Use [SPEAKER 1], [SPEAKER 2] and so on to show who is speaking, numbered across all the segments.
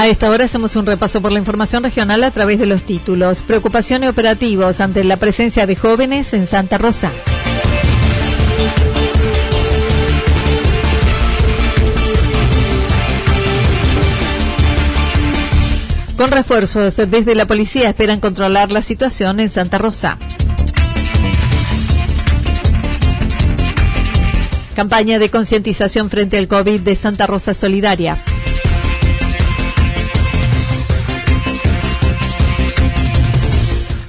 [SPEAKER 1] A esta hora hacemos un repaso por la información regional a través de los títulos. Preocupación y operativos ante la presencia de jóvenes en Santa Rosa. Con refuerzos desde la policía esperan controlar la situación en Santa Rosa. Campaña de concientización frente al COVID de Santa Rosa Solidaria.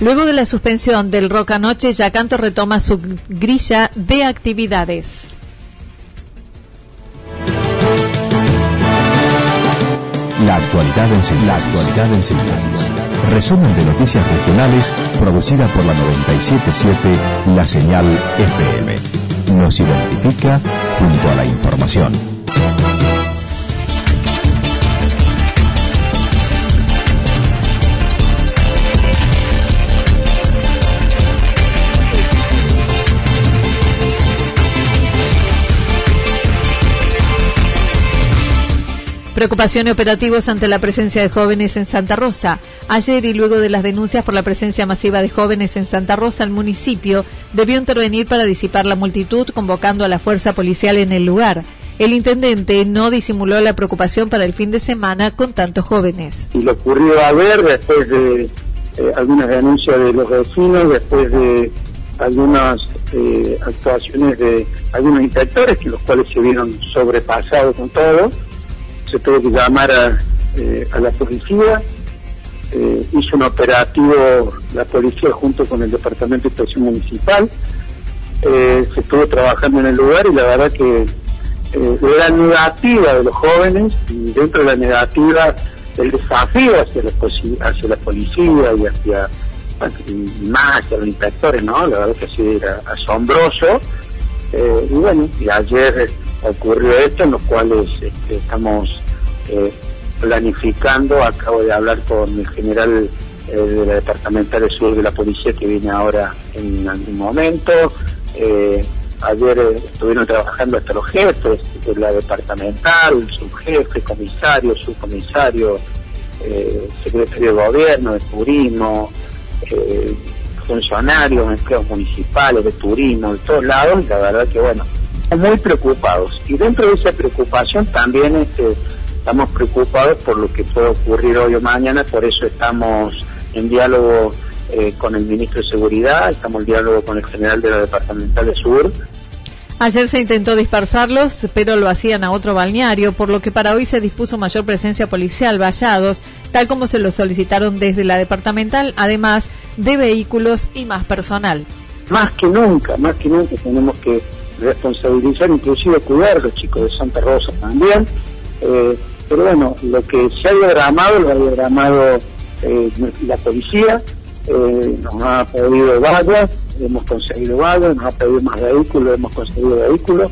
[SPEAKER 1] Luego de la suspensión del Rock Anoche, Yacanto retoma su grilla de actividades.
[SPEAKER 2] La actualidad en síntesis. Resumen de noticias regionales producida por la 977 La Señal FM. Nos identifica junto a la información.
[SPEAKER 1] Preocupación y operativos ante la presencia de jóvenes en Santa Rosa. Ayer y luego de las denuncias por la presencia masiva de jóvenes en Santa Rosa, el municipio debió intervenir para disipar la multitud, convocando a la fuerza policial en el lugar. El intendente no disimuló la preocupación para el fin de semana con tantos jóvenes.
[SPEAKER 3] Y lo ocurrió a ver después de eh, algunas denuncias de los vecinos, después de algunas eh, actuaciones de algunos inspectores, los cuales se vieron sobrepasados con todo se tuvo que llamar a, eh, la policía, eh, hizo un operativo la policía junto con el Departamento de Inspección Municipal, eh, se estuvo trabajando en el lugar y la verdad que la negativa de los jóvenes y dentro de la negativa el desafío hacia la, hacia la policía y hacia más hacia los inspectores, ¿no? La verdad que así era asombroso. y bueno, y ayer ocurrió esto, en los cuales este, estamos eh, planificando. Acabo de hablar con el general eh, de la Departamental de Sur de la Policía que viene ahora en algún momento. Eh, ayer estuvieron trabajando hasta los jefes de la departamental, subjefe, comisario, subcomisario, secretario de gobierno, de turismo, funcionarios, empleados municipales, de turismo, de todos lados. La verdad que bueno, muy preocupados. Y dentro de esa preocupación también este, estamos preocupados por lo que puede ocurrir hoy o mañana, por eso estamos en diálogo eh, con el ministro de Seguridad, estamos en diálogo con el general de la Departamental de Sur.
[SPEAKER 1] Ayer se intentó dispersarlos, pero lo hacían a otro balneario, por lo que para hoy se dispuso mayor presencia policial, vallados, tal como se lo solicitaron desde la departamental, además de vehículos y más personal.
[SPEAKER 3] Más que nunca, más que nunca tenemos que responsabilizar, inclusive cuidar a los chicos de Santa Rosa también. Eh, pero bueno, lo que se ha diagramado, lo ha diagramado eh, la policía, eh, nos ha pedido vallas, hemos conseguido vallas, nos ha pedido más vehículos, hemos conseguido vehículos,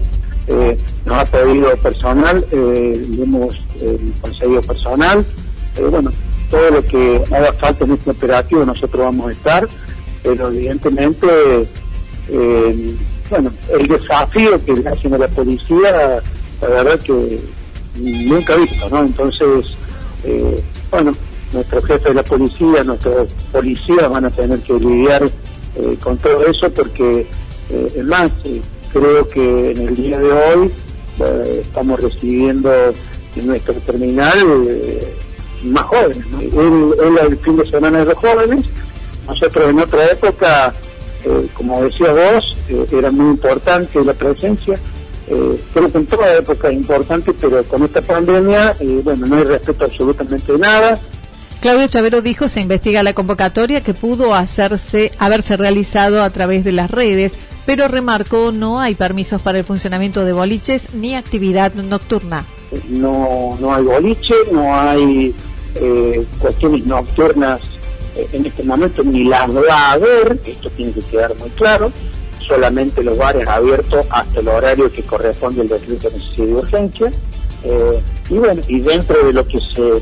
[SPEAKER 3] nos ha pedido personal, hemos conseguido personal, bueno, todo lo que haga falta en este operativo nosotros vamos a estar, pero evidentemente bueno, el desafío que le hacen a la policía, la verdad que nunca visto, ¿no? Entonces, eh, bueno, nuestro jefe de la policía, nuestros policías van a tener que lidiar eh, con todo eso porque, eh, es más, eh, creo que en el día de hoy estamos recibiendo en nuestro terminal más jóvenes. ¿no? Él, el fin de semana de los jóvenes, nosotros en otra época, como decía vos, era muy importante la presencia. creo que en toda época es importante, pero con esta pandemia, bueno, no hay respeto absolutamente de nada
[SPEAKER 1] Claudio Chavero dijo se investiga la convocatoria que pudo hacerse, haberse realizado a través de las redes, pero remarcó no hay permisos para el funcionamiento de boliches ni actividad nocturna.
[SPEAKER 3] No, no hay boliche, no hay eh, cuestiones nocturnas eh, en este momento, ni las va a haber, esto tiene que quedar muy claro, solamente los bares abiertos hasta el horario que corresponde al decreto de necesidad de urgencia. Eh, y bueno, y dentro de lo que se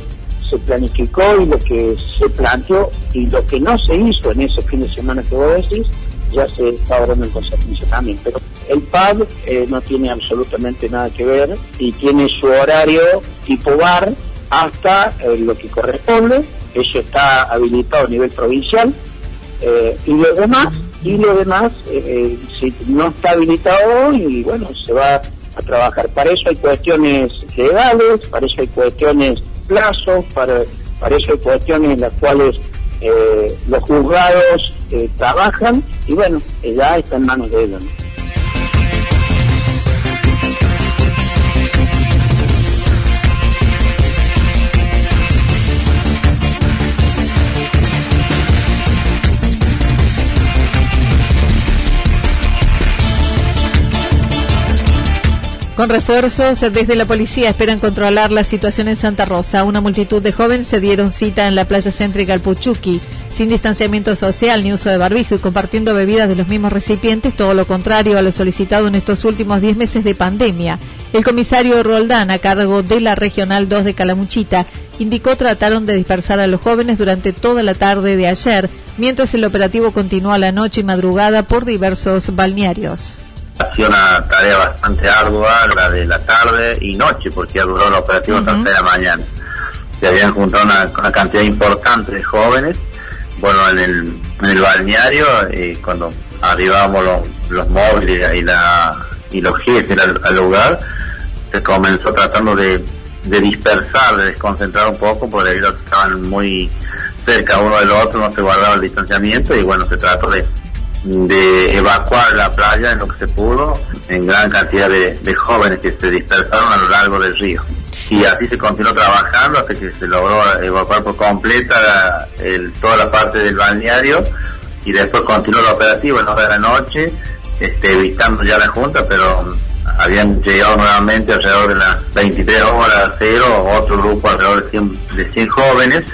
[SPEAKER 3] se planificó y lo que se planteó y lo que no se hizo en ese fin de semana que vos decís, ya se está hablando en consecuencia también. Pero el pub eh, no tiene absolutamente nada que ver y tiene su horario tipo bar hasta eh, lo que corresponde. Eso está habilitado a nivel provincial. Eh, y lo demás, y lo demás, si no está habilitado y bueno, se va a trabajar. Para eso hay cuestiones legales, para eso hay cuestiones plazos, para, para eso hay cuestiones en las cuales eh, los juzgados eh, trabajan y bueno, ya está en manos de ellos.
[SPEAKER 1] Con refuerzos desde la policía esperan controlar la situación en Santa Rosa. Una multitud de jóvenes se dieron cita en la playa céntrica Alpuchuqui, sin distanciamiento social ni uso de barbijo y compartiendo bebidas de los mismos recipientes, todo lo contrario a lo solicitado en estos últimos 10 meses de pandemia. El comisario Roldán, a cargo de la Regional 2 de Calamuchita, indicó trataron de dispersar a los jóvenes durante toda la tarde de ayer, mientras el operativo continuó a la noche y madrugada por diversos balnearios.
[SPEAKER 4] Sido una tarea bastante ardua, la de la tarde y noche, porque duró el operativo hasta de la mañana. Se habían juntado una, cantidad importante de jóvenes. Bueno, en el, en el balneario, eh, cuando arribamos los, móviles y, la, y los jefes al, lugar, se comenzó tratando de, de dispersar, de desconcentrar un poco, porque debido estaban muy cerca uno del otro, no se guardaba el distanciamiento y bueno, se trató de de evacuar la playa en lo que se pudo en gran cantidad de, jóvenes que se dispersaron a lo largo del río. Y así se continuó trabajando hasta que se logró evacuar por completa toda la parte del balneario y después continuó el operativo en hora de la noche, este, evitando ya la junta, pero habían llegado nuevamente alrededor de las 23 horas cero otro grupo alrededor de 100, de 100 jóvenes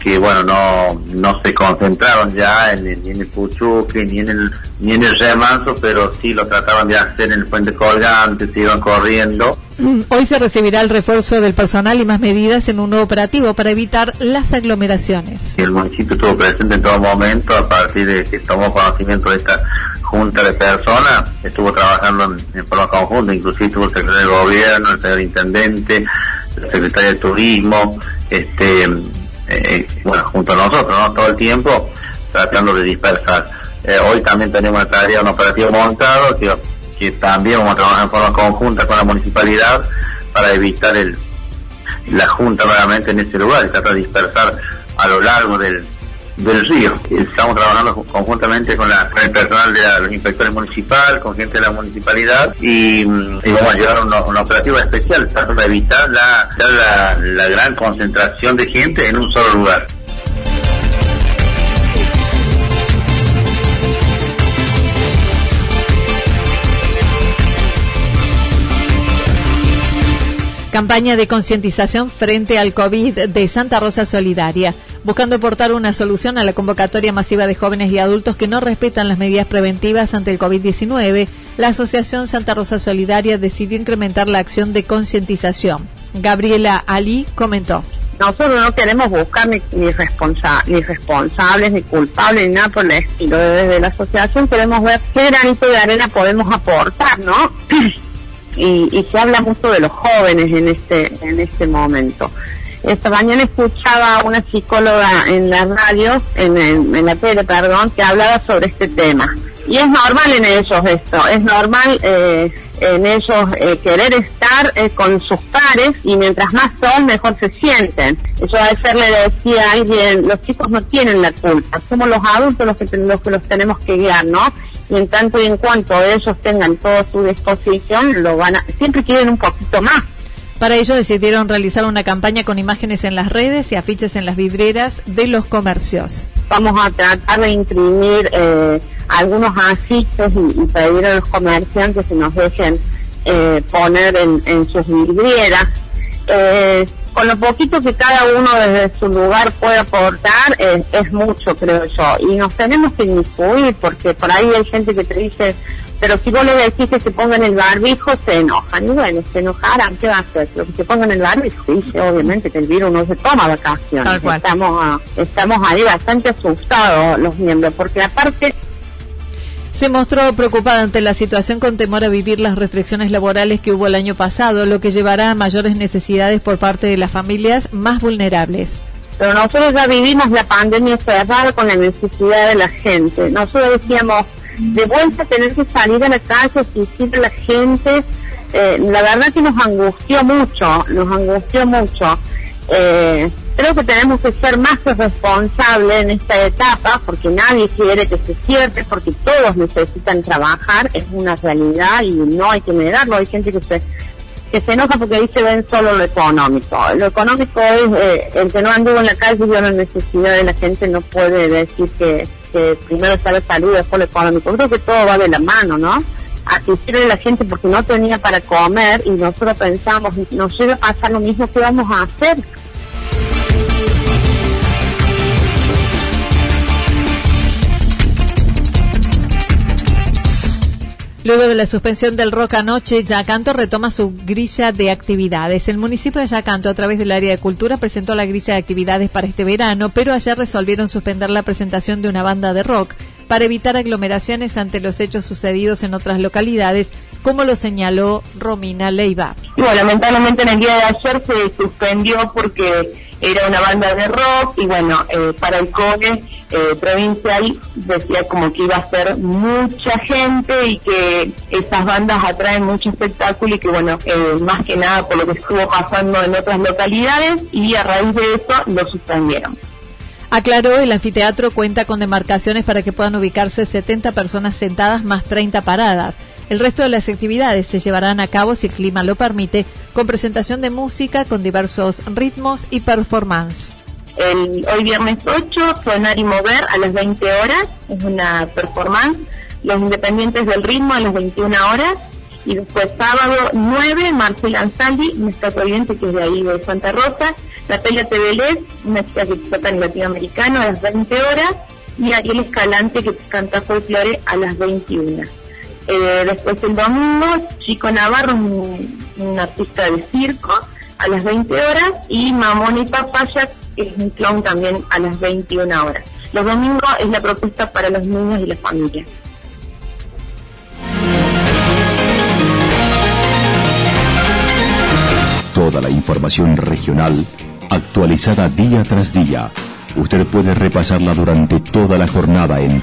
[SPEAKER 4] que bueno no no se concentraron ya en, ni en el Puchuque ni en el ni en el remanso pero sí lo trataban de hacer en el puente colgante se iban corriendo
[SPEAKER 1] mm, Hoy se recibirá el refuerzo del personal y más medidas en un nuevo operativo para evitar las aglomeraciones.
[SPEAKER 4] El municipio estuvo presente en todo momento a partir de que tomó conocimiento de esta junta de personas, estuvo trabajando en, forma conjunta, inclusive estuvo el secretario de gobierno, el señor intendente, el secretario de turismo, este eh, bueno, junto a nosotros, ¿no? Todo el tiempo tratando de dispersar. Eh, hoy también tenemos una tarea, un operativo montado que, que también vamos a trabajar en forma conjunta con la municipalidad para evitar el, la junta nuevamente en ese lugar y tratar de dispersar a lo largo del, del río. Estamos trabajando conjuntamente con, la, el personal de los inspectores municipales, con gente de la municipalidad y, vamos a llevar a un, operativo especial para evitar la, la gran concentración de gente en un solo lugar.
[SPEAKER 1] Campaña de concientización frente al COVID de Santa Rosa Solidaria buscando aportar una solución a la convocatoria masiva de jóvenes y adultos que no respetan las medidas preventivas ante el COVID-19, la Asociación Santa Rosa Solidaria decidió incrementar la acción de concientización. Gabriela Ali comentó.
[SPEAKER 5] Nosotros no queremos buscar ni, ni, responsables, ni culpables, ni nada por el estilo. Desde la asociación queremos ver qué granito de arena podemos aportar, ¿no? y, y se habla mucho de los jóvenes en este, en este momento. Esta mañana escuchaba a una psicóloga en la radio, en, la tele, perdón, que hablaba sobre este tema. Y es normal en ellos esto, es normal eh, en ellos eh, querer estar eh, con sus pares y mientras más son, mejor se sienten. Eso a veces le decía a alguien, los chicos no tienen la culpa, somos los adultos los que, los que los tenemos que guiar, ¿no? Y en tanto y en cuanto ellos tengan toda su disposición, lo van a, siempre quieren un poquito más.
[SPEAKER 1] Para ello decidieron realizar una campaña con imágenes en las redes y afiches en las vidrieras de los comercios.
[SPEAKER 5] Vamos a tratar de imprimir eh, algunos afiches y, pedir a los comerciantes que nos dejen eh, poner en, sus vidrieras. Eh, con lo poquito que cada uno desde su lugar puede aportar es mucho, creo yo. Y nos tenemos que inmiscuir porque por ahí hay gente que te dice, pero si vos le decís que se pongan el barbijo, se enojan. Y bueno, se enojarán, ¿qué va a hacer? Pero que se pongan el barbijo, dice obviamente que el virus no se toma vacaciones. Estamos, estamos ahí bastante asustados los miembros, porque aparte
[SPEAKER 1] se mostró preocupada ante la situación con temor a vivir las restricciones laborales que hubo el año pasado, lo que llevará a mayores necesidades por parte de las familias más vulnerables.
[SPEAKER 5] Pero nosotros ya vivimos la pandemia cerrada con la necesidad de la gente. Nosotros decíamos, de vuelta tener que salir a la calle, asistir a la gente, eh, la verdad que nos angustió mucho, nos angustió mucho. Eh, creo que tenemos que ser más responsables en esta etapa porque nadie quiere que se cierre, porque todos necesitan trabajar, es una realidad y no hay que negarlo, hay gente que se que se enoja porque se ven solo lo económico. Lo económico es eh, el que no anduvo en la calle y vio la necesidad de la gente no puede decir que, primero está la salud después lo económico. Creo que todo va de la mano, ¿no? Asistirle a la gente porque no tenía para comer y nosotros pensamos, nos llega a pasar lo mismo, que vamos a hacer?
[SPEAKER 1] Luego de la suspensión del rock anoche, Yacanto retoma su grilla de actividades. El municipio de Yacanto, a través del área de cultura, presentó la grilla de actividades para este verano, pero ayer resolvieron suspender la presentación de una banda de rock para evitar aglomeraciones ante los hechos sucedidos en otras localidades, como lo señaló Romina Leiva.
[SPEAKER 5] bueno, lamentablemente en el día de ayer se suspendió porque era una banda de rock y bueno, eh, para el CONE eh, provincial decía como que iba a ser mucha gente y que esas bandas atraen mucho espectáculo y que bueno, eh, más que nada por lo que estuvo pasando en otras localidades y a raíz de eso lo suspendieron.
[SPEAKER 1] Aclaró, el anfiteatro cuenta con demarcaciones para que puedan ubicarse 70 personas sentadas más 30 paradas. El resto de las actividades se llevarán a cabo, si el clima lo permite, con presentación de música con diversos ritmos y performance.
[SPEAKER 5] El, hoy viernes 8, Sonar y Mover a las 20 horas, es una performance. Los Independientes del Ritmo a las 21 horas. Y después sábado 9, Marcela Ansaldi, nuestra provincia que es de ahí de Santa Rosa. Natalia Tevelés, una chica que toca en latinoamericano a las 20 horas. Y Ariel Escalante que canta folclore a las 21. Eh, después el domingo, Chico Navarro, un, artista de circo, a las 20 horas, y Mamón y Papaya, que es un clown también a las 21 horas. Los domingos es la propuesta para los niños y las familias.
[SPEAKER 2] Toda la información regional actualizada día tras día. Usted puede repasarla durante toda la jornada en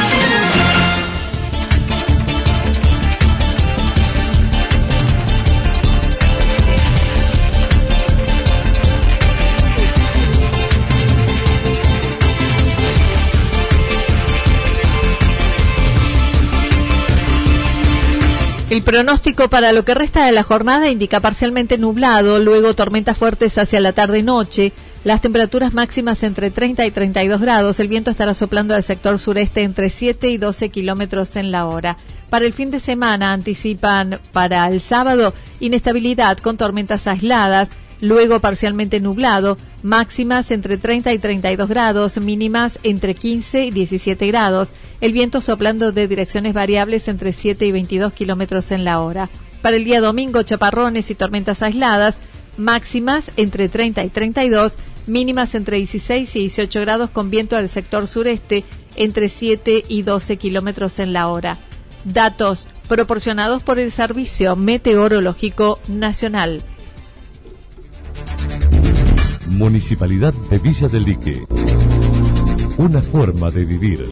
[SPEAKER 1] El pronóstico para lo que resta de la jornada indica parcialmente nublado, luego tormentas fuertes hacia la tarde-noche, las temperaturas máximas entre 30 y 32 grados, el viento estará soplando al sector sureste entre 7 y 12 kilómetros en la hora. Para el fin de semana anticipan para el sábado inestabilidad con tormentas aisladas, luego parcialmente nublado, máximas entre 30 y 32 grados, mínimas entre 15 y 17 grados, el viento soplando de direcciones variables entre 7 y 22 kilómetros en la hora. Para el día domingo, chaparrones y tormentas aisladas, máximas entre 30 y 32, mínimas entre 16 y 18 grados con viento al sector sureste entre 7 y 12 kilómetros en la hora. Datos proporcionados por el Servicio Meteorológico Nacional.
[SPEAKER 6] Municipalidad de Villa del Lique. Una forma de vivir.